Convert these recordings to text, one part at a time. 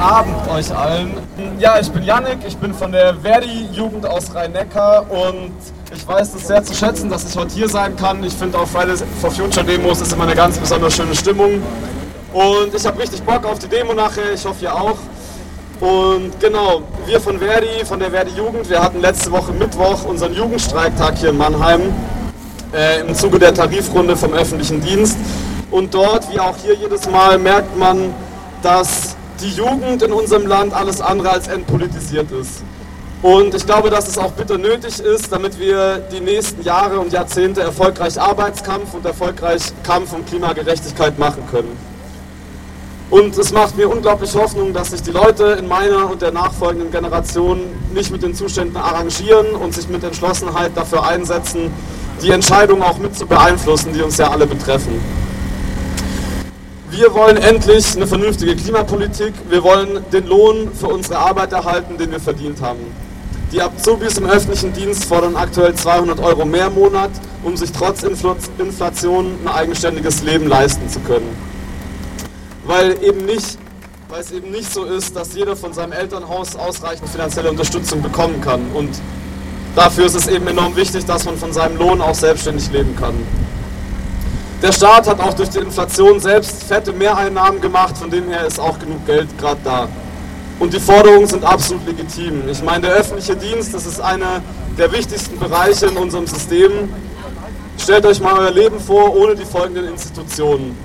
Abend euch allen. Ja, ich bin Yannick, ich bin von der Verdi-Jugend aus Rhein-Neckar und ich weiß es sehr zu schätzen, dass ich heute hier sein kann. Ich finde auf Fridays for Future Demos ist immer eine ganz besonders schöne Stimmung. Und ich habe richtig Bock auf die Demo nachher, ich hoffe ihr auch. Und genau, wir von Verdi, von der Verdi-Jugend, wir hatten letzte Woche Mittwoch unseren Jugendstreiktag hier in Mannheim äh, im Zuge der Tarifrunde vom öffentlichen Dienst. Und dort, wie auch hier jedes Mal, merkt man, dass die Jugend in unserem Land alles andere als entpolitisiert ist. Und ich glaube, dass es auch bitter nötig ist, damit wir die nächsten Jahre und Jahrzehnte erfolgreich Arbeitskampf und erfolgreich Kampf um Klimagerechtigkeit machen können. Und es macht mir unglaublich Hoffnung, dass sich die Leute in meiner und der nachfolgenden Generation nicht mit den Zuständen arrangieren und sich mit Entschlossenheit dafür einsetzen, die Entscheidungen auch mit zu beeinflussen, die uns ja alle betreffen. Wir wollen endlich eine vernünftige Klimapolitik. Wir wollen den Lohn für unsere Arbeit erhalten, den wir verdient haben. Die Azubis im öffentlichen Dienst fordern aktuell 200 Euro mehr im Monat, um sich trotz Inflation ein eigenständiges Leben leisten zu können. Weil, eben nicht, weil es eben nicht so ist, dass jeder von seinem Elternhaus ausreichend finanzielle Unterstützung bekommen kann. Und dafür ist es eben enorm wichtig, dass man von seinem Lohn auch selbstständig leben kann. Der Staat hat auch durch die Inflation selbst fette Mehreinnahmen gemacht, von denen her ist auch genug Geld gerade da. Und die Forderungen sind absolut legitim. Ich meine, der öffentliche Dienst, das ist einer der wichtigsten Bereiche in unserem System. Stellt euch mal euer Leben vor ohne die folgenden Institutionen.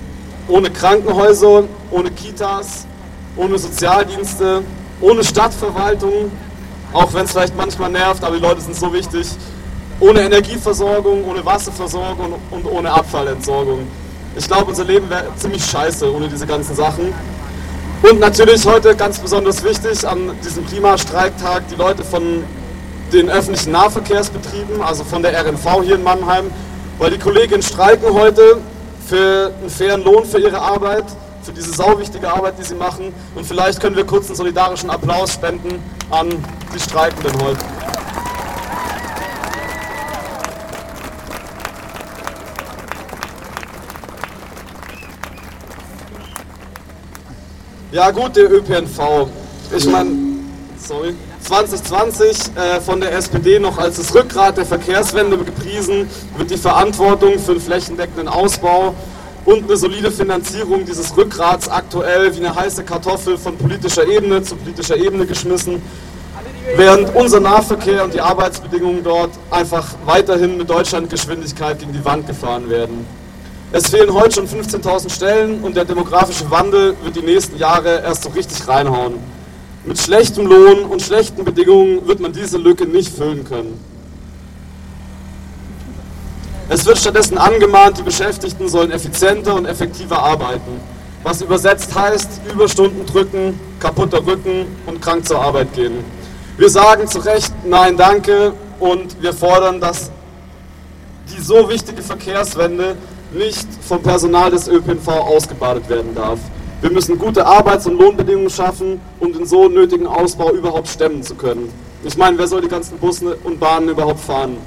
Ohne Krankenhäuser, ohne Kitas, ohne Sozialdienste, ohne Stadtverwaltung, auch wenn es vielleicht manchmal nervt, aber die Leute sind so wichtig ohne Energieversorgung, ohne Wasserversorgung und ohne Abfallentsorgung. Ich glaube, unser Leben wäre ziemlich scheiße ohne diese ganzen Sachen. Und natürlich heute ganz besonders wichtig an diesem Klimastreiktag die Leute von den öffentlichen Nahverkehrsbetrieben, also von der RNV hier in Mannheim, weil die Kolleginnen streiken heute für einen fairen Lohn für ihre Arbeit, für diese sauwichtige Arbeit, die sie machen. Und vielleicht können wir kurz einen solidarischen Applaus spenden an die Streikenden heute. Ja gut, der ÖPNV. Ich meine, sorry. 2020 äh, von der SPD noch als das Rückgrat der Verkehrswende gepriesen, wird die Verantwortung für einen flächendeckenden Ausbau und eine solide Finanzierung dieses Rückgrats aktuell wie eine heiße Kartoffel von politischer Ebene zu politischer Ebene geschmissen, während unser Nahverkehr und die Arbeitsbedingungen dort einfach weiterhin mit Deutschlandgeschwindigkeit gegen die Wand gefahren werden. Es fehlen heute schon 15.000 Stellen und der demografische Wandel wird die nächsten Jahre erst so richtig reinhauen. Mit schlechtem Lohn und schlechten Bedingungen wird man diese Lücke nicht füllen können. Es wird stattdessen angemahnt, die Beschäftigten sollen effizienter und effektiver arbeiten. Was übersetzt heißt, Überstunden drücken, kaputter Rücken und krank zur Arbeit gehen. Wir sagen zu Recht Nein, danke und wir fordern, dass die so wichtige Verkehrswende nicht vom Personal des ÖPNV ausgebadet werden darf. Wir müssen gute Arbeits- und Lohnbedingungen schaffen, um den so nötigen Ausbau überhaupt stemmen zu können. Ich meine, wer soll die ganzen Busse und Bahnen überhaupt fahren,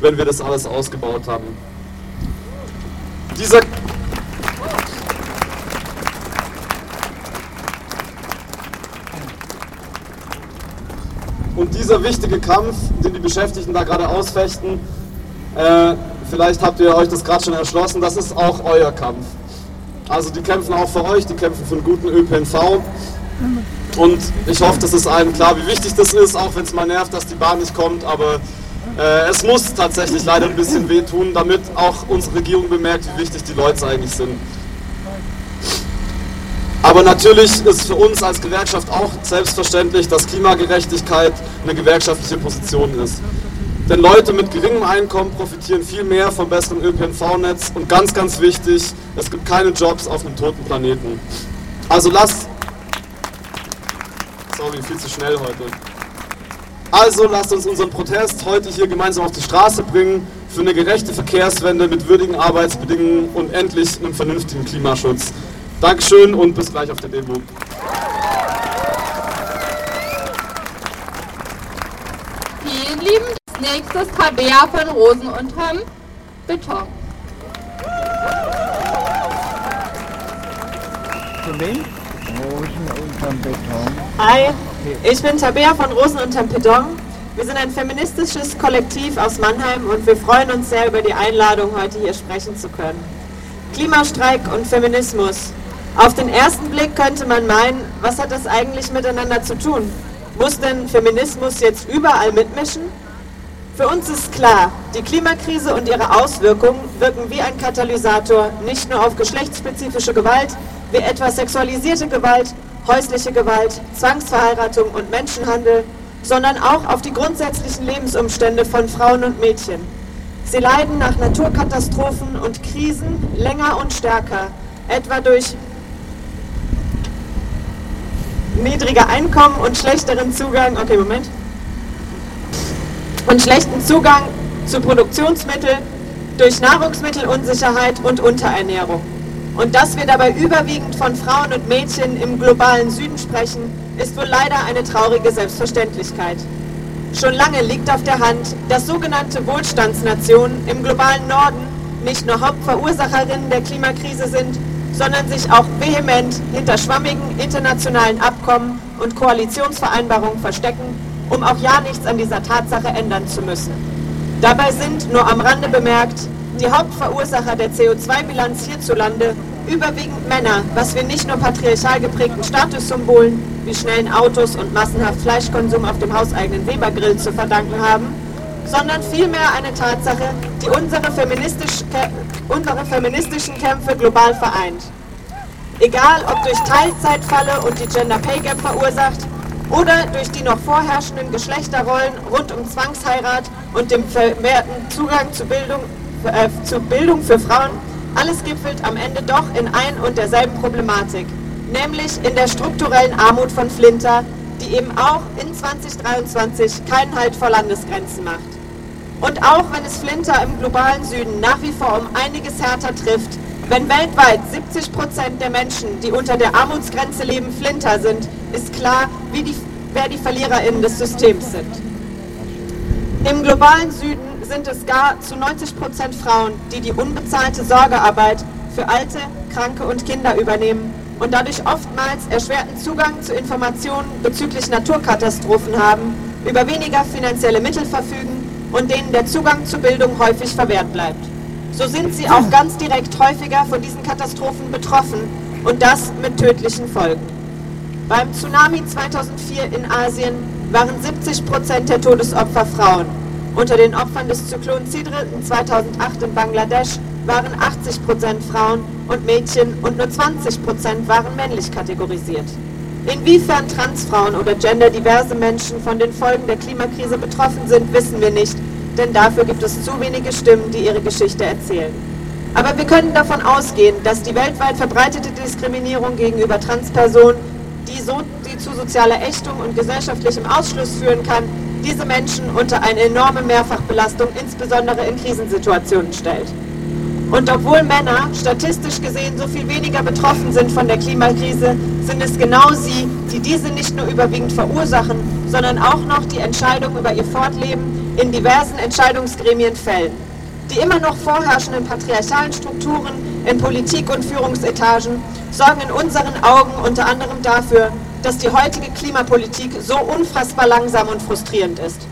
wenn wir das alles ausgebaut haben? Dieser Und dieser wichtige Kampf, den die Beschäftigten da gerade ausfechten, äh, vielleicht habt ihr euch das gerade schon erschlossen, das ist auch euer Kampf. Also die kämpfen auch für euch, die kämpfen für einen guten ÖPNV. Und ich hoffe, das ist allen klar, wie wichtig das ist, auch wenn es mal nervt, dass die Bahn nicht kommt. Aber äh, es muss tatsächlich leider ein bisschen wehtun, damit auch unsere Regierung bemerkt, wie wichtig die Leute eigentlich sind. Aber natürlich ist für uns als Gewerkschaft auch selbstverständlich, dass Klimagerechtigkeit eine gewerkschaftliche Position ist. Denn Leute mit geringem Einkommen profitieren viel mehr vom besseren ÖPNV-Netz und ganz, ganz wichtig, es gibt keine Jobs auf einem toten Planeten. Also lasst... Sorry, viel zu schnell heute. Also lasst uns unseren Protest heute hier gemeinsam auf die Straße bringen für eine gerechte Verkehrswende mit würdigen Arbeitsbedingungen und endlich einem vernünftigen Klimaschutz. Dankeschön und bis gleich auf der Demo. Vielen Nächstes Tabea von Rosen unterm Beton. Von wem? Rosen unterm Beton. Hi, ich bin Tabea von Rosen unterm Beton. Wir sind ein feministisches Kollektiv aus Mannheim und wir freuen uns sehr über die Einladung, heute hier sprechen zu können. Klimastreik und Feminismus. Auf den ersten Blick könnte man meinen, was hat das eigentlich miteinander zu tun? Muss denn Feminismus jetzt überall mitmischen? Für uns ist klar, die Klimakrise und ihre Auswirkungen wirken wie ein Katalysator nicht nur auf geschlechtsspezifische Gewalt, wie etwa sexualisierte Gewalt, häusliche Gewalt, Zwangsverheiratung und Menschenhandel, sondern auch auf die grundsätzlichen Lebensumstände von Frauen und Mädchen. Sie leiden nach Naturkatastrophen und Krisen länger und stärker, etwa durch niedrige Einkommen und schlechteren Zugang, okay, Moment, und schlechten Zugang zu Produktionsmitteln durch Nahrungsmittelunsicherheit und Unterernährung. Und dass wir dabei überwiegend von Frauen und Mädchen im globalen Süden sprechen, ist wohl leider eine traurige Selbstverständlichkeit. Schon lange liegt auf der Hand, dass sogenannte Wohlstandsnationen im globalen Norden nicht nur Hauptverursacherinnen der Klimakrise sind, sondern sich auch vehement hinter schwammigen internationalen Abkommen und Koalitionsvereinbarungen verstecken, um auch ja nichts an dieser Tatsache ändern zu müssen. Dabei sind, nur am Rande bemerkt, die Hauptverursacher der CO2-Bilanz hierzulande überwiegend Männer, was wir nicht nur patriarchal geprägten Statussymbolen wie schnellen Autos und massenhaft Fleischkonsum auf dem hauseigenen Webergrill zu verdanken haben, sondern vielmehr eine Tatsache, die unsere, feministisch, unsere feministischen Kämpfe global vereint. Egal ob durch Teilzeitfalle und die Gender Pay Gap verursacht oder durch die noch vorherrschenden Geschlechterrollen rund um Zwangsheirat und dem vermehrten Zugang zu Bildung, äh, zu Bildung für Frauen, alles gipfelt am Ende doch in ein und derselben Problematik, nämlich in der strukturellen Armut von Flinter, die eben auch in 2023 keinen Halt vor Landesgrenzen macht. Und auch wenn es Flinter im globalen Süden nach wie vor um einiges härter trifft, wenn weltweit 70 Prozent der Menschen, die unter der Armutsgrenze leben, Flinter sind, ist klar, die, wer die VerliererInnen des Systems sind. Im globalen Süden sind es gar zu 90 Prozent Frauen, die die unbezahlte Sorgearbeit für Alte, Kranke und Kinder übernehmen und dadurch oftmals erschwerten Zugang zu Informationen bezüglich Naturkatastrophen haben, über weniger finanzielle Mittel verfügen und denen der Zugang zu Bildung häufig verwehrt bleibt. So sind sie auch ganz direkt häufiger von diesen Katastrophen betroffen und das mit tödlichen Folgen. Beim Tsunami 2004 in Asien waren 70 Prozent der Todesopfer Frauen. Unter den Opfern des Zyklon Sidr 2008 in Bangladesch waren 80 Prozent Frauen und Mädchen und nur 20 Prozent waren männlich kategorisiert. Inwiefern Transfrauen oder genderdiverse Menschen von den Folgen der Klimakrise betroffen sind, wissen wir nicht, denn dafür gibt es zu wenige Stimmen, die ihre Geschichte erzählen. Aber wir können davon ausgehen, dass die weltweit verbreitete Diskriminierung gegenüber Transpersonen, die, so, die zu sozialer Ächtung und gesellschaftlichem Ausschluss führen kann, diese Menschen unter eine enorme Mehrfachbelastung, insbesondere in Krisensituationen stellt. Und obwohl Männer statistisch gesehen so viel weniger betroffen sind von der Klimakrise, sind es genau sie, die diese nicht nur überwiegend verursachen, sondern auch noch die Entscheidung über ihr Fortleben in diversen Entscheidungsgremien fällen. Die immer noch vorherrschenden patriarchalen Strukturen in Politik und Führungsetagen sorgen in unseren Augen unter anderem dafür, dass die heutige Klimapolitik so unfassbar langsam und frustrierend ist.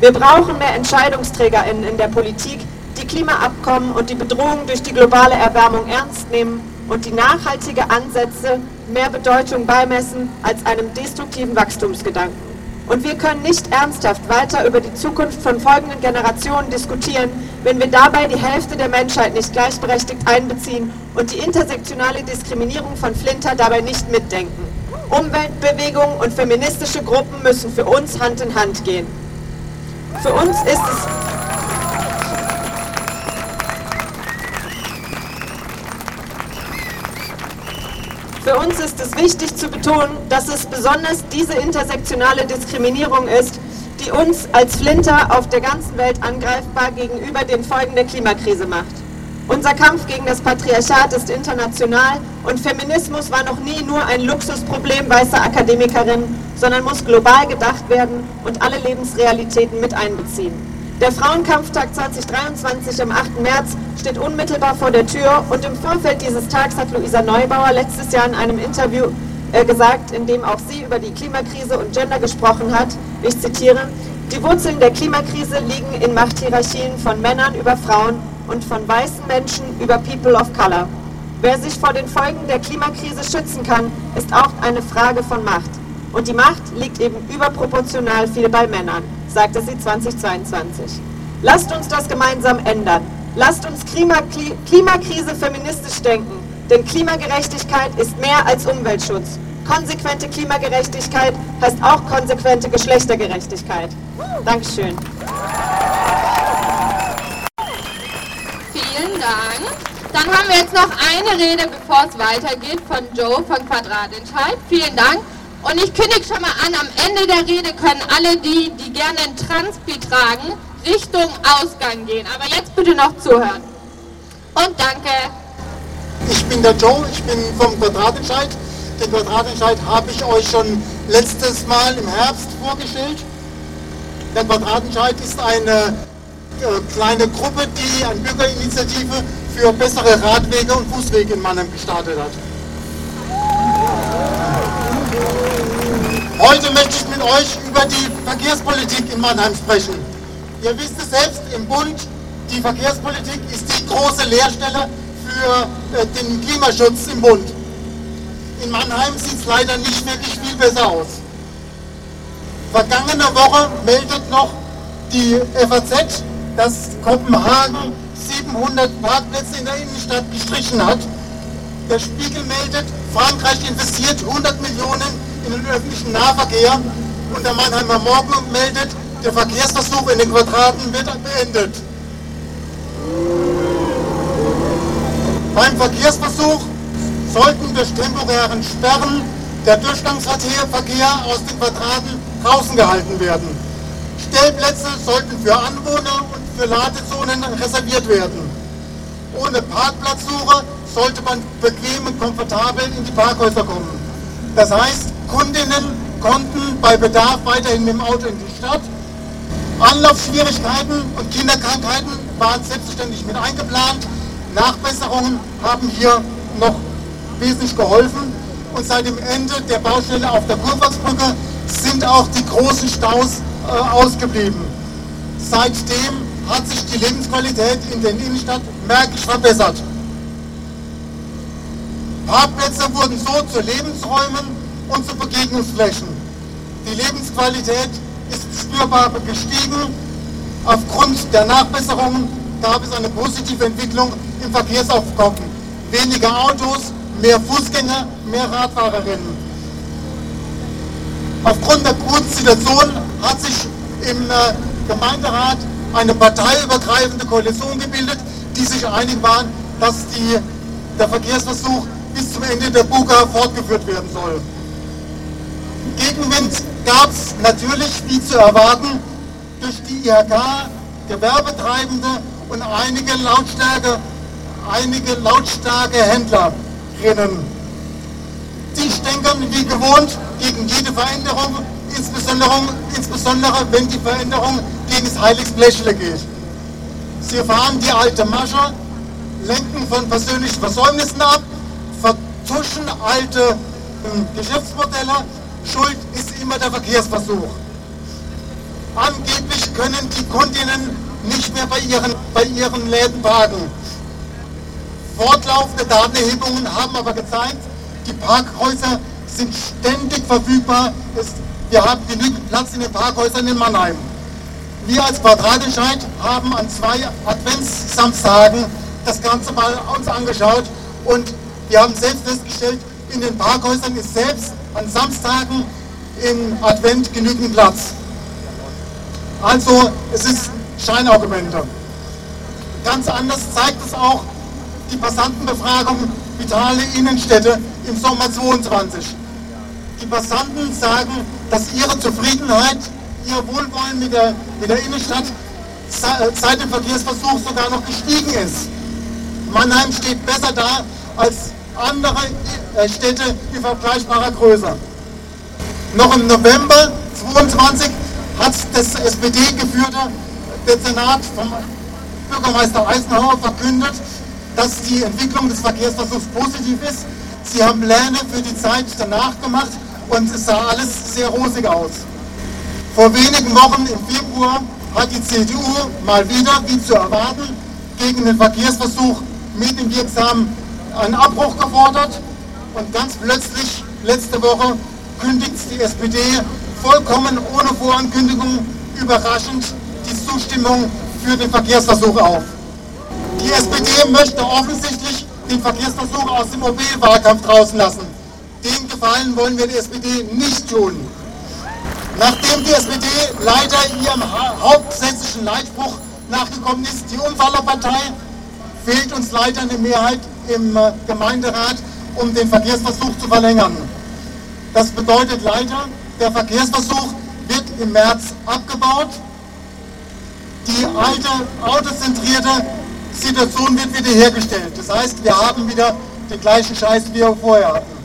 Wir brauchen mehr EntscheidungsträgerInnen in der Politik, die Klimaabkommen und die Bedrohung durch die globale Erwärmung ernst nehmen und die nachhaltige Ansätze mehr Bedeutung beimessen als einem destruktiven Wachstumsgedanken. Und wir können nicht ernsthaft weiter über die Zukunft von folgenden Generationen diskutieren, wenn wir dabei die Hälfte der Menschheit nicht gleichberechtigt einbeziehen und die intersektionale Diskriminierung von Flinter dabei nicht mitdenken. Umweltbewegungen und feministische Gruppen müssen für uns Hand in Hand gehen. Für uns ist es Für uns ist es wichtig zu betonen, dass es besonders diese intersektionale Diskriminierung ist, die uns als Flinter auf der ganzen Welt angreifbar gegenüber den Folgen der Klimakrise macht. Unser Kampf gegen das Patriarchat ist international und Feminismus war noch nie nur ein Luxusproblem weißer Akademikerinnen, sondern muss global gedacht werden und alle Lebensrealitäten mit einbeziehen. Der Frauenkampftag 2023 am 8. März steht unmittelbar vor der Tür und im Vorfeld dieses Tags hat Luisa Neubauer letztes Jahr in einem Interview äh, gesagt, in dem auch sie über die Klimakrise und Gender gesprochen hat. Ich zitiere, die Wurzeln der Klimakrise liegen in Machthierarchien von Männern über Frauen und von weißen Menschen über People of Color. Wer sich vor den Folgen der Klimakrise schützen kann, ist auch eine Frage von Macht. Und die Macht liegt eben überproportional viel bei Männern, sagte sie 2022. Lasst uns das gemeinsam ändern. Lasst uns Klimakrise feministisch denken, denn Klimagerechtigkeit ist mehr als Umweltschutz. Konsequente Klimagerechtigkeit heißt auch konsequente Geschlechtergerechtigkeit. Dankeschön. Vielen Dank. Dann haben wir jetzt noch eine Rede, bevor es weitergeht, von Joe von Quadratentscheid. Vielen Dank. Und ich kündige schon mal an, am Ende der Rede können alle die, die gerne ein Transpi tragen, Richtung Ausgang gehen. Aber jetzt bitte noch zuhören. Und danke. Ich bin der Joe, ich bin vom Quadratentscheid. Den Quadratentscheid habe ich euch schon letztes Mal im Herbst vorgestellt. Der Quadratentscheid ist eine äh, kleine Gruppe, die eine Bürgerinitiative für bessere Radwege und Fußwege in Mannheim gestartet hat. Heute möchte ich mit euch über die Verkehrspolitik in Mannheim sprechen. Ihr wisst es selbst, im Bund, die Verkehrspolitik ist die große Lehrstelle für äh, den Klimaschutz im Bund. In Mannheim sieht es leider nicht wirklich viel besser aus. Vergangene Woche meldet noch die FAZ, dass Kopenhagen 700 Parkplätze in der Innenstadt gestrichen hat. Der Spiegel meldet, Frankreich investiert 100 Millionen in den öffentlichen Nahverkehr und der Mannheimer Morgen meldet, der Verkehrsversuch in den Quadraten wird beendet. Beim Verkehrsversuch sollten durch temporären Sperren der Durchgangsverkehr aus den Quadraten draußen gehalten werden. Stellplätze sollten für Anwohner und für Ladezonen reserviert werden. Ohne Parkplatzsuche sollte man bequem und komfortabel in die Parkhäuser kommen. Das heißt, Kundinnen konnten bei Bedarf weiterhin mit dem Auto in die Stadt. Anlaufschwierigkeiten und Kinderkrankheiten waren selbstverständlich mit eingeplant. Nachbesserungen haben hier noch wesentlich geholfen. Und seit dem Ende der Baustelle auf der Kurpfalzbrücke sind auch die großen Staus äh, ausgeblieben. Seitdem hat sich die Lebensqualität in der Innenstadt merklich verbessert. Parkplätze wurden so zu Lebensräumen und zu Begegnungsflächen. Die Lebensqualität ist spürbar gestiegen. Aufgrund der Nachbesserungen gab es eine positive Entwicklung im Verkehrsaufkommen. Weniger Autos, mehr Fußgänger, mehr Radfahrerinnen. Aufgrund der guten Situation hat sich im äh, Gemeinderat eine parteiübergreifende Koalition gebildet, die sich einig waren, dass die, der Verkehrsversuch bis zum Ende der Buga fortgeführt werden soll. Gegenwind gab es natürlich, wie zu erwarten, durch die IHK, Gewerbetreibende und einige Lautstärke, einige lautstarke Händlerinnen. Die stänkern wie gewohnt gegen jede Veränderung, insbesondere, insbesondere wenn die Veränderung gegen das Heiligsblechle geht. Sie fahren die alte Masche, lenken von persönlichen Versäumnissen ab, vertuschen alte äh, Geschäftsmodelle. Schuld ist immer der Verkehrsversuch. Angeblich können die Kundinnen nicht mehr bei ihren, bei ihren Läden parken. Fortlaufende Datenerhebungen haben aber gezeigt, die Parkhäuser sind ständig verfügbar. Es, wir haben genügend Platz in den Parkhäusern in Mannheim. Wir als Quadratentscheid haben an zwei Adventssamstagen das Ganze mal uns angeschaut und wir haben selbst festgestellt, in den Parkhäusern ist selbst an Samstagen im Advent genügend Platz. Also es ist Scheinargumente. Ganz anders zeigt es auch die Passantenbefragung Vitale Innenstädte im Sommer 22. Die Passanten sagen, dass ihre Zufriedenheit, ihr Wohlwollen mit der, mit der Innenstadt seit dem Verkehrsversuch sogar noch gestiegen ist. Mannheim steht besser da als andere äh, Städte in vergleichbarer Größe. Noch im November 22 hat das SPD-geführte Dezernat vom Bürgermeister Eisenhower verkündet, dass die Entwicklung des Verkehrsversuchs positiv ist. Sie haben Pläne für die Zeit danach gemacht und es sah alles sehr rosig aus. Vor wenigen Wochen im Februar hat die CDU mal wieder, wie zu erwarten, gegen den Verkehrsversuch medienwirksam einen Abbruch gefordert und ganz plötzlich letzte Woche kündigt die SPD vollkommen ohne Vorankündigung überraschend die Zustimmung für den Verkehrsversuch auf. Die SPD möchte offensichtlich den Verkehrsversuch aus dem OB-Wahlkampf draußen lassen. Den Gefallen wollen wir der SPD nicht tun. Nachdem die SPD leider ihrem hauptsächsischen Leitspruch nachgekommen ist, die Unfallerpartei, fehlt uns leider eine Mehrheit im äh, Gemeinderat, um den Verkehrsversuch zu verlängern. Das bedeutet leider, der Verkehrsversuch wird im März abgebaut. Die alte autozentrierte Situation wird wiederhergestellt. Das heißt, wir haben wieder den gleichen Scheiß, wie wir vorher hatten.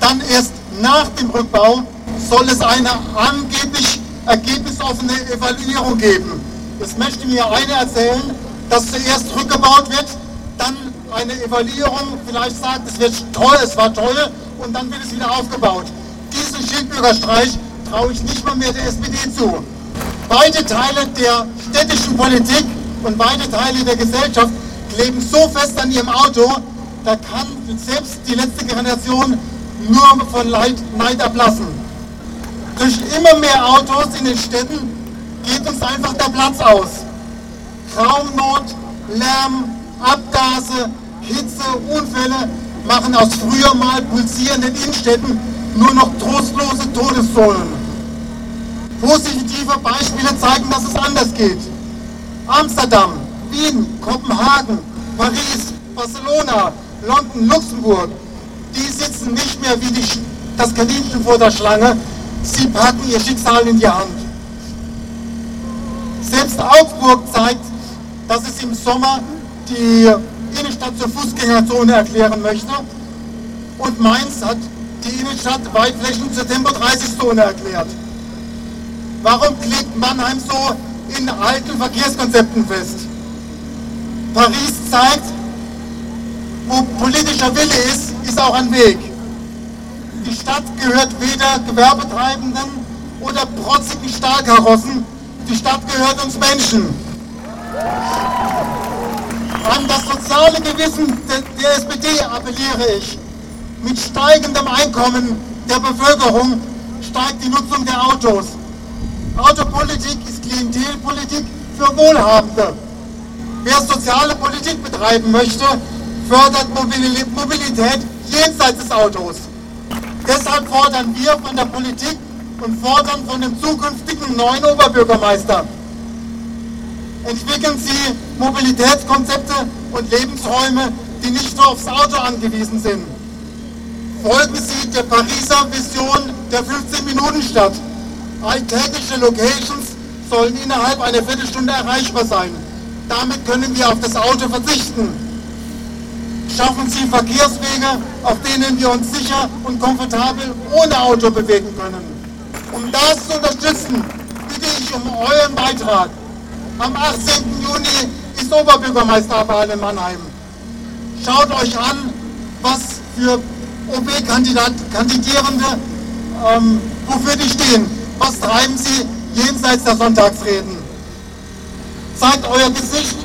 Dann erst nach dem Rückbau soll es eine angeblich ergebnisoffene Evaluierung geben. Es möchte mir einer erzählen, dass zuerst rückgebaut wird, dann eine Evaluierung vielleicht sagt, es wird toll, es war toll und dann wird es wieder aufgebaut. Diesen Schildbürgerstreich traue ich nicht mal mehr der SPD zu. Beide Teile der städtischen Politik und beide Teile der Gesellschaft kleben so fest an ihrem Auto, da kann selbst die letzte Generation nur von Leid, Neid ablassen. Durch immer mehr Autos in den Städten geht uns einfach der Platz aus. Raumnot, Lärm, Abgase, Hitze, Unfälle machen aus früher mal pulsierenden Innenstädten nur noch trostlose Todeszonen. Positive Beispiele zeigen, dass es anders geht. Amsterdam, Wien, Kopenhagen, Paris, Barcelona, London, Luxemburg, die sitzen nicht mehr wie die, das Kaninchen vor der Schlange, sie packen ihr Schicksal in die Hand. Selbst Augsburg zeigt, dass es im Sommer die Innenstadt zur Fußgängerzone erklären möchte und Mainz hat die Innenstadt Weitflächen zur Tempo-30-Zone erklärt. Warum klebt Mannheim so in alten Verkehrskonzepten fest? Paris zeigt, wo politischer Wille ist, ist auch ein Weg. Die Stadt gehört weder Gewerbetreibenden oder protzigen Stahlkarossen. Die Stadt gehört uns Menschen. An das soziale Gewissen der SPD appelliere ich. Mit steigendem Einkommen der Bevölkerung steigt die Nutzung der Autos. Autopolitik ist Klientelpolitik für Wohlhabende. Wer soziale Politik betreiben möchte, fördert Mobilität jenseits des Autos. Deshalb fordern wir von der Politik und fordern von dem zukünftigen neuen Oberbürgermeister. Entwickeln Sie Mobilitätskonzepte und Lebensräume, die nicht nur aufs Auto angewiesen sind. Folgen Sie der Pariser Vision der 15-Minuten-Stadt. Alltägliche Locations sollen innerhalb einer Viertelstunde erreichbar sein. Damit können wir auf das Auto verzichten. Schaffen Sie Verkehrswege, auf denen wir uns sicher und komfortabel ohne Auto bewegen können. Um das zu unterstützen, bitte ich um euren Beitrag. Am 18. Juni ist Oberbürgermeisterwahl in Mannheim. Schaut euch an, was für OB-Kandidierende, ähm, wofür die stehen. Was treiben sie jenseits der Sonntagsreden? Zeigt euer Gesicht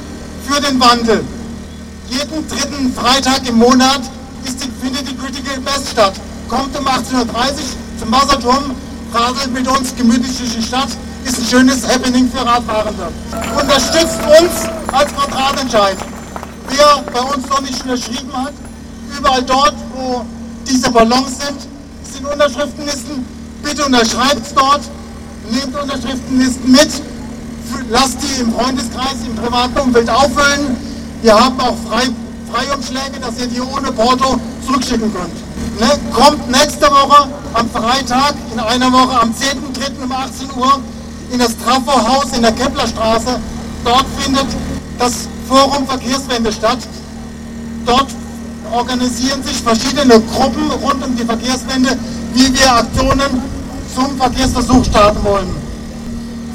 für den Wandel. Jeden dritten Freitag im Monat ist die, findet die Critical Best statt. Kommt um 18.30 Uhr zum Wasserturm, radelt mit uns gemütlich durch die Stadt, ist ein schönes Happening für Radfahrende. Unterstützt uns als Quadratentscheid. Wer bei uns noch nicht unterschrieben hat, überall dort, wo diese Ballons sind, sind Unterschriftenlisten, Bitte unterschreibt dort, nehmt Unterschriftenlisten mit, lasst die im Freundeskreis, im privaten Umfeld auffüllen. Wir haben auch Frei, Freiumschläge, dass ihr die ohne Porto zurückschicken könnt. Ne? Kommt nächste Woche am Freitag, in einer Woche am 10.3. um 18 Uhr in das Trafo-Haus in der Keplerstraße. Dort findet das Forum Verkehrswende statt. Dort organisieren sich verschiedene Gruppen rund um die Verkehrswende, wie wir Aktionen zum Verkehrsversuch starten wollen.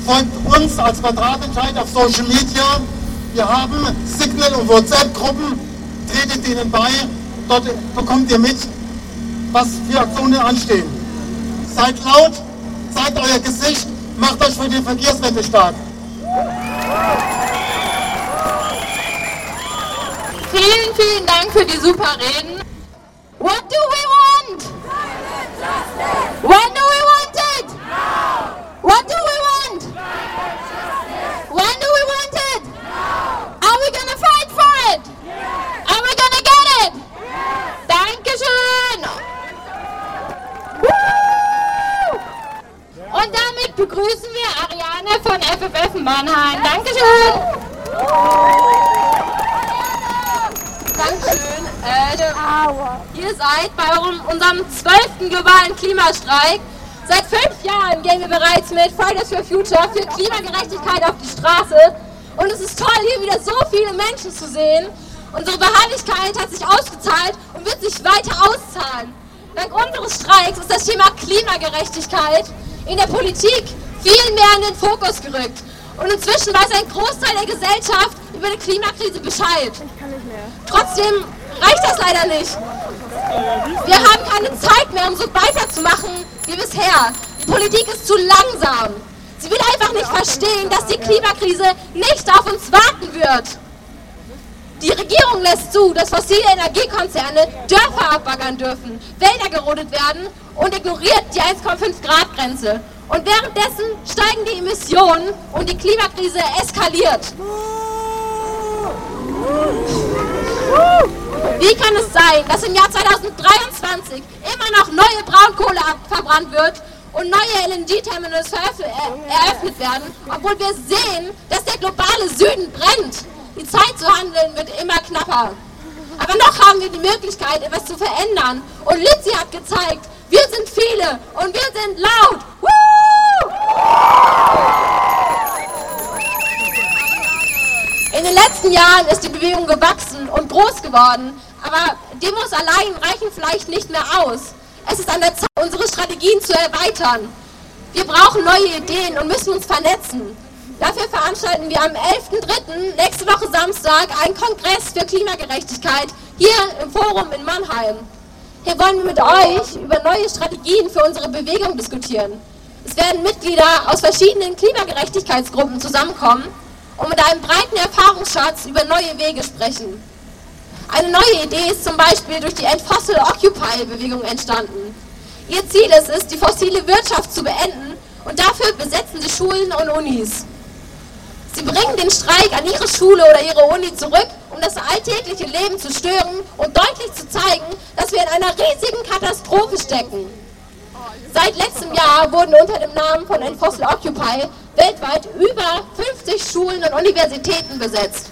Folgt uns als Quadratentscheid auf Social Media, Wir haben Signal- und WhatsApp-Gruppen. Tretet denen bei. Dort bekommt ihr mit, was für Aktionen anstehen. Seid laut, zeigt euer Gesicht, macht euch für die Verkehrswende stark. Vielen, vielen Dank für die super Reden. What do we want? When do we want it? What do we want? When do we want it? Are we gonna fight for it? Are we gonna get it? Dankeschön. Woo! Und damit begrüßen wir Ariane von FFF Mannheim. Dankeschön. Dankeschön. Seid bei unserem zwölften globalen Klimastreik. Seit fünf Jahren gehen wir bereits mit Fridays for Future für Klimagerechtigkeit auf die Straße. Und es ist toll, hier wieder so viele Menschen zu sehen. Unsere Beharrlichkeit hat sich ausgezahlt und wird sich weiter auszahlen. Dank unseres Streiks ist das Thema Klimagerechtigkeit in der Politik viel mehr in den Fokus gerückt. Und inzwischen weiß ein Großteil der Gesellschaft über die Klimakrise Bescheid. Trotzdem reicht das leider nicht. Wir haben keine Zeit mehr, um so weiterzumachen wie bisher. Die Politik ist zu langsam. Sie will einfach nicht verstehen, dass die Klimakrise nicht auf uns warten wird. Die Regierung lässt zu, dass fossile Energiekonzerne Dörfer abbaggern dürfen, Wälder gerodet werden und ignoriert die 1,5 Grad Grenze. Und währenddessen steigen die Emissionen und die Klimakrise eskaliert. Wie kann es sein, dass im Jahr 2023 immer noch neue Braunkohle verbrannt wird und neue LNG-Terminals eröffnet werden, obwohl wir sehen, dass der globale Süden brennt? Die Zeit zu handeln wird immer knapper. Aber noch haben wir die Möglichkeit, etwas zu verändern. Und Lizzie hat gezeigt, wir sind viele und wir sind laut. Woo! In den letzten Jahren ist die Bewegung gewachsen und groß geworden, aber Demos allein reichen vielleicht nicht mehr aus. Es ist an der Zeit, unsere Strategien zu erweitern. Wir brauchen neue Ideen und müssen uns vernetzen. Dafür veranstalten wir am 11.03. nächste Woche Samstag einen Kongress für Klimagerechtigkeit hier im Forum in Mannheim. Hier wollen wir mit euch über neue Strategien für unsere Bewegung diskutieren. Es werden Mitglieder aus verschiedenen Klimagerechtigkeitsgruppen zusammenkommen und mit einem breiten Erfahrungsschatz über neue Wege sprechen. Eine neue Idee ist zum Beispiel durch die End-Fossil Occupy-Bewegung entstanden. Ihr Ziel ist es, die fossile Wirtschaft zu beenden und dafür besetzen sie Schulen und Unis. Sie bringen den Streik an ihre Schule oder ihre Uni zurück, um das alltägliche Leben zu stören und deutlich zu zeigen, dass wir in einer riesigen Katastrophe stecken. Seit letztem Jahr wurden unter dem Namen von Enfossil Occupy weltweit über 50 Schulen und Universitäten besetzt.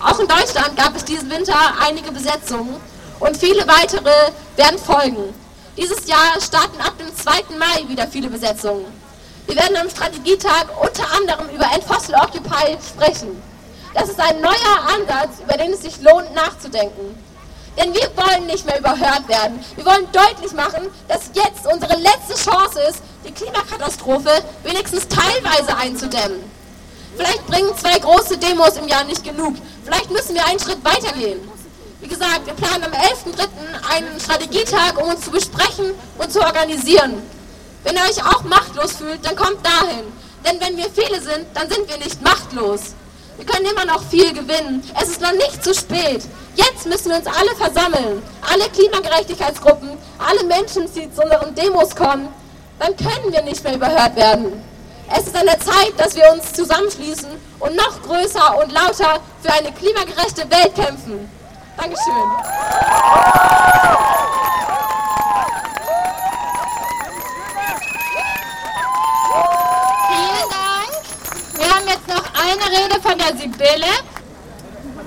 Auch in Deutschland gab es diesen Winter einige Besetzungen und viele weitere werden folgen. Dieses Jahr starten ab dem 2. Mai wieder viele Besetzungen. Wir werden am Strategietag unter anderem über Enfossil Occupy sprechen. Das ist ein neuer Ansatz, über den es sich lohnt nachzudenken. Denn wir wollen nicht mehr überhört werden. Wir wollen deutlich machen, dass jetzt unsere letzte Chance ist, die Klimakatastrophe wenigstens teilweise einzudämmen. Vielleicht bringen zwei große Demos im Jahr nicht genug. Vielleicht müssen wir einen Schritt weitergehen. Wie gesagt, wir planen am 11.03. einen Strategietag, um uns zu besprechen und zu organisieren. Wenn ihr euch auch machtlos fühlt, dann kommt dahin. Denn wenn wir viele sind, dann sind wir nicht machtlos. Wir können immer noch viel gewinnen. Es ist noch nicht zu spät. Jetzt müssen wir uns alle versammeln. Alle Klimagerechtigkeitsgruppen, alle Menschen, die zu unseren Demos kommen. Dann können wir nicht mehr überhört werden. Es ist an der Zeit, dass wir uns zusammenschließen und noch größer und lauter für eine klimagerechte Welt kämpfen. Dankeschön. Vielen Dank. Wir haben jetzt noch eine Rede von der Sibylle.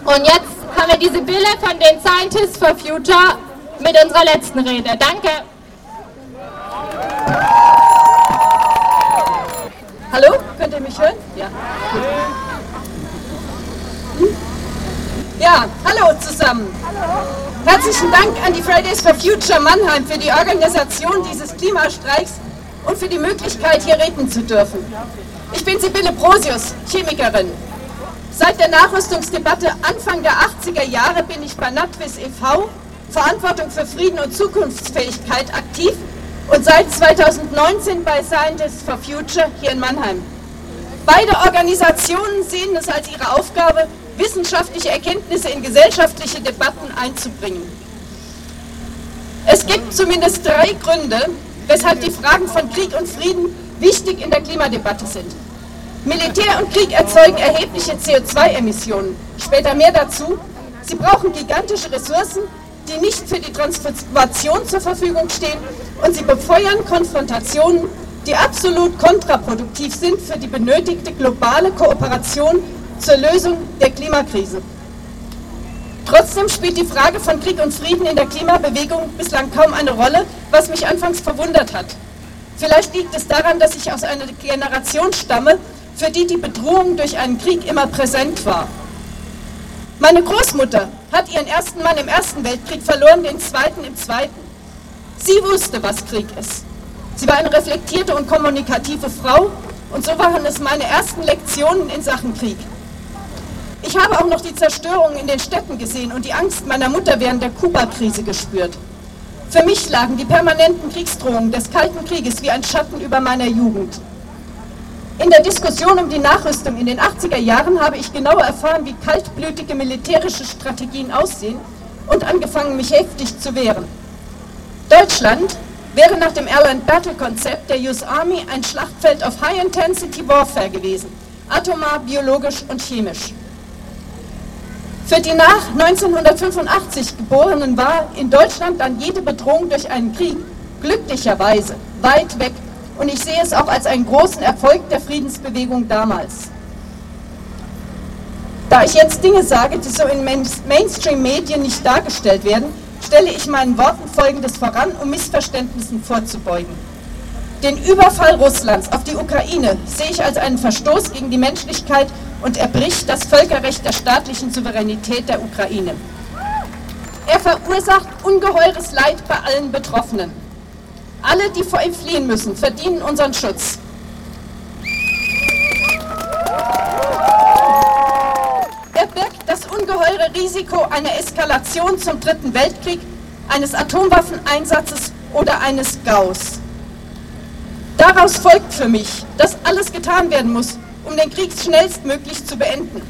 Und jetzt haben wir die Sibylle von den Scientists for Future mit unserer letzten Rede. Danke. Hallo, könnt ihr mich hören? Ja. Ja, hallo zusammen. Herzlichen Dank an die Fridays for Future Mannheim für die Organisation dieses Klimastreiks und für die Möglichkeit, hier reden zu dürfen. Ich bin Sibylle Brosius, Chemikerin. Seit der Nachrüstungsdebatte Anfang der 80er Jahre bin ich bei NatWis e.V., Verantwortung für Frieden und Zukunftsfähigkeit, aktiv und seit 2019 bei Scientists for Future hier in Mannheim. Beide Organisationen sehen es als ihre Aufgabe, wissenschaftliche Erkenntnisse in gesellschaftliche Debatten einzubringen. Es gibt zumindest drei Gründe, weshalb die Fragen von Krieg und Frieden wichtig in der Klimadebatte sind. Militär und Krieg erzeugen erhebliche CO2-Emissionen. Später mehr dazu. Sie brauchen gigantische Ressourcen, die nicht für die Transformation zur Verfügung stehen und sie befeuern Konfrontationen, die absolut kontraproduktiv sind für die benötigte globale Kooperation zur Lösung der Klimakrise. Trotzdem spielt die Frage von Krieg und Frieden in der Klimabewegung bislang kaum eine Rolle, was mich anfangs verwundert hat. Vielleicht liegt es daran, dass ich aus einer Generation stamme, für die die Bedrohung durch einen Krieg immer präsent war. Meine Großmutter hat ihren ersten Mann im Ersten Weltkrieg verloren, den zweiten im Zweiten. Sie wusste, was Krieg ist. Sie war eine reflektierte und kommunikative Frau und so waren es meine ersten Lektionen in Sachen Krieg. Ich habe auch noch die Zerstörung in den Städten gesehen und die Angst meiner Mutter während der Kuba-Krise gespürt. Für mich lagen die permanenten Kriegsdrohungen des Kalten Krieges wie ein Schatten über meiner Jugend. In der Diskussion um die Nachrüstung in den 80er Jahren habe ich genau erfahren, wie kaltblütige militärische Strategien aussehen und angefangen, mich heftig zu wehren. Deutschland wäre nach dem Airland Battle Konzept der US Army ein Schlachtfeld auf High Intensity Warfare gewesen, atomar, biologisch und chemisch. Für die nach 1985 Geborenen war in Deutschland dann jede Bedrohung durch einen Krieg glücklicherweise weit weg und ich sehe es auch als einen großen Erfolg der Friedensbewegung damals. Da ich jetzt Dinge sage, die so in Mainstream-Medien nicht dargestellt werden, stelle ich meinen Worten Folgendes voran, um Missverständnissen vorzubeugen. Den Überfall Russlands auf die Ukraine sehe ich als einen Verstoß gegen die Menschlichkeit und er bricht das Völkerrecht der staatlichen Souveränität der Ukraine. Er verursacht ungeheures Leid bei allen Betroffenen. Alle, die vor ihm fliehen müssen, verdienen unseren Schutz. Er birgt das ungeheure Risiko einer Eskalation zum Dritten Weltkrieg, eines Atomwaffeneinsatzes oder eines Gaus. Daraus folgt für mich, dass alles getan werden muss, um den Krieg schnellstmöglich zu beenden.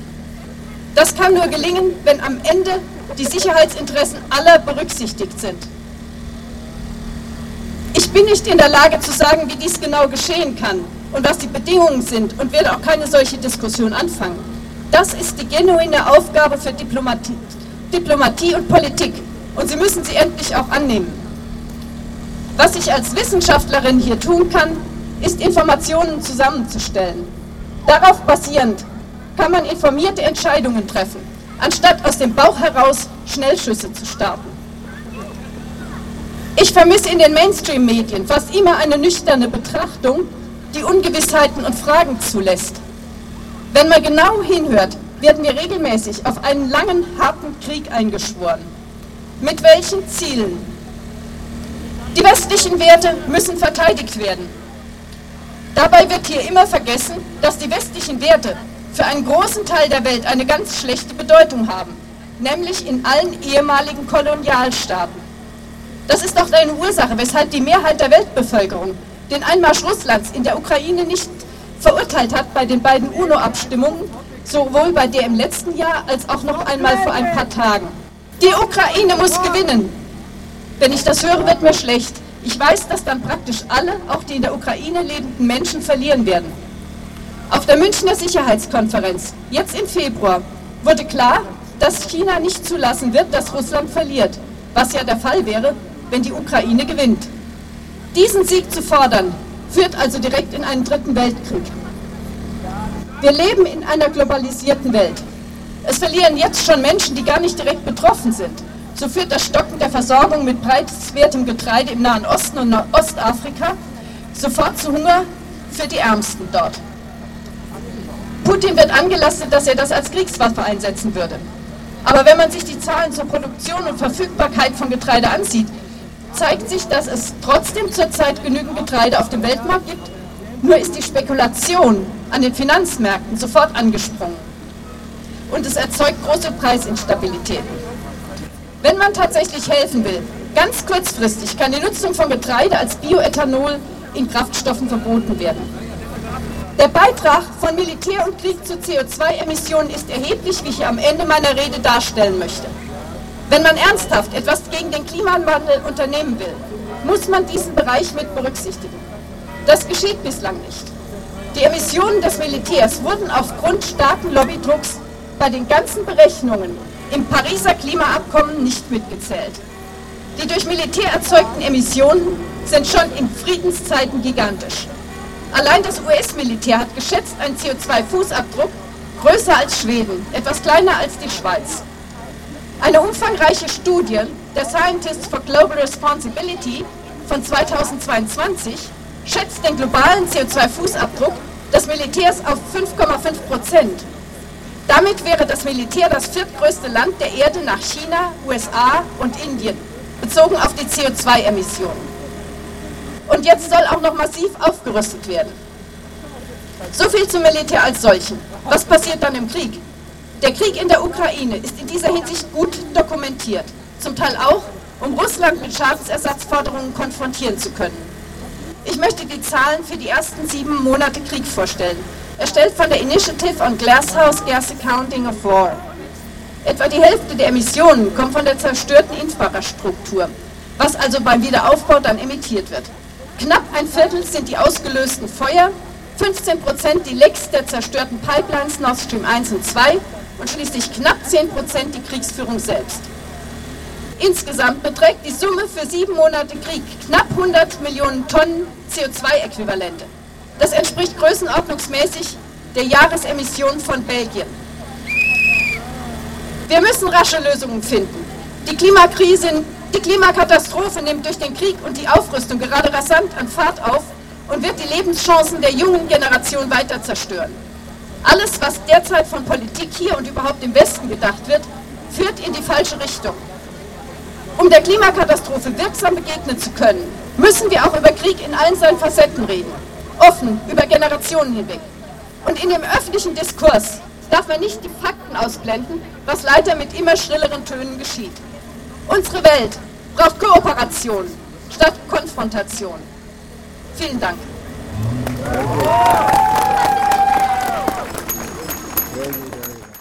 Das kann nur gelingen, wenn am Ende die Sicherheitsinteressen aller berücksichtigt sind. Ich bin nicht in der Lage zu sagen, wie dies genau geschehen kann und was die Bedingungen sind und werde auch keine solche Diskussion anfangen. Das ist die genuine Aufgabe für Diplomatie, Diplomatie und Politik und Sie müssen sie endlich auch annehmen. Was ich als Wissenschaftlerin hier tun kann, ist Informationen zusammenzustellen. Darauf basierend kann man informierte Entscheidungen treffen, anstatt aus dem Bauch heraus Schnellschüsse zu starten. Ich vermisse in den Mainstream-Medien fast immer eine nüchterne Betrachtung, die Ungewissheiten und Fragen zulässt. Wenn man genau hinhört, werden wir regelmäßig auf einen langen, harten Krieg eingeschworen. Mit welchen Zielen? Die westlichen Werte müssen verteidigt werden. Dabei wird hier immer vergessen, dass die westlichen Werte für einen großen Teil der Welt eine ganz schlechte Bedeutung haben, nämlich in allen ehemaligen Kolonialstaaten. Das ist auch eine Ursache, weshalb die Mehrheit der Weltbevölkerung den Einmarsch Russlands in der Ukraine nicht verurteilt hat bei den beiden UNO-Abstimmungen, sowohl bei der im letzten Jahr als auch noch einmal vor ein paar Tagen. Die Ukraine muss gewinnen. Wenn ich das höre, wird mir schlecht. Ich weiß, dass dann praktisch alle, auch die in der Ukraine lebenden Menschen, verlieren werden. Auf der Münchner Sicherheitskonferenz, jetzt im Februar, wurde klar, dass China nicht zulassen wird, dass Russland verliert, was ja der Fall wäre, wenn die Ukraine gewinnt. Diesen Sieg zu fordern, führt also direkt in einen dritten Weltkrieg. Wir leben in einer globalisierten Welt. Es verlieren jetzt schon Menschen, die gar nicht direkt betroffen sind. So führt das Stocken der Versorgung mit preiswertem Getreide im Nahen Osten und Ostafrika sofort zu Hunger für die Ärmsten dort. Putin wird angelastet, dass er das als Kriegswaffe einsetzen würde. Aber wenn man sich die Zahlen zur Produktion und Verfügbarkeit von Getreide ansieht, zeigt sich, dass es trotzdem zurzeit genügend Getreide auf dem Weltmarkt gibt, nur ist die Spekulation an den Finanzmärkten sofort angesprungen. und es erzeugt große Preisinstabilitäten. Wenn man tatsächlich helfen will, ganz kurzfristig kann die Nutzung von Getreide als Bioethanol in Kraftstoffen verboten werden. Der Beitrag von Militär und Krieg zu CO2-Emissionen ist erheblich, wie ich am Ende meiner Rede darstellen möchte. Wenn man ernsthaft etwas gegen den Klimawandel unternehmen will, muss man diesen Bereich mit berücksichtigen. Das geschieht bislang nicht. Die Emissionen des Militärs wurden aufgrund starken Lobbydrucks bei den ganzen Berechnungen im Pariser Klimaabkommen nicht mitgezählt. Die durch Militär erzeugten Emissionen sind schon in Friedenszeiten gigantisch. Allein das US-Militär hat geschätzt einen CO2-Fußabdruck größer als Schweden, etwas kleiner als die Schweiz. Eine umfangreiche Studie der Scientists for Global Responsibility von 2022 schätzt den globalen CO2-Fußabdruck des Militärs auf 5,5 Prozent. Damit wäre das Militär das viertgrößte Land der Erde nach China, USA und Indien, bezogen auf die CO2-Emissionen. Und jetzt soll auch noch massiv aufgerüstet werden. So viel zum Militär als solchen. Was passiert dann im Krieg? Der Krieg in der Ukraine ist in dieser Hinsicht gut dokumentiert. Zum Teil auch, um Russland mit Schadensersatzforderungen konfrontieren zu können. Ich möchte die Zahlen für die ersten sieben Monate Krieg vorstellen, erstellt von der Initiative on Glasshouse Gas Accounting of War. Etwa die Hälfte der Emissionen kommt von der zerstörten Infrastruktur, was also beim Wiederaufbau dann emittiert wird. Knapp ein Viertel sind die ausgelösten Feuer, 15 Prozent die Lecks der zerstörten Pipelines Nord Stream 1 und 2 und schließlich knapp 10 Prozent die Kriegsführung selbst. Insgesamt beträgt die Summe für sieben Monate Krieg knapp 100 Millionen Tonnen CO2-Äquivalente. Das entspricht größenordnungsmäßig der Jahresemissionen von Belgien. Wir müssen rasche Lösungen finden. Die Klimakrise die Klimakatastrophe nimmt durch den Krieg und die Aufrüstung gerade rasant an Fahrt auf und wird die Lebenschancen der jungen Generation weiter zerstören. Alles, was derzeit von Politik hier und überhaupt im Westen gedacht wird, führt in die falsche Richtung. Um der Klimakatastrophe wirksam begegnen zu können, müssen wir auch über Krieg in allen seinen Facetten reden. Offen, über Generationen hinweg. Und in dem öffentlichen Diskurs darf man nicht die Fakten ausblenden, was leider mit immer schrilleren Tönen geschieht. Unsere Welt braucht Kooperation statt Konfrontation. Vielen Dank.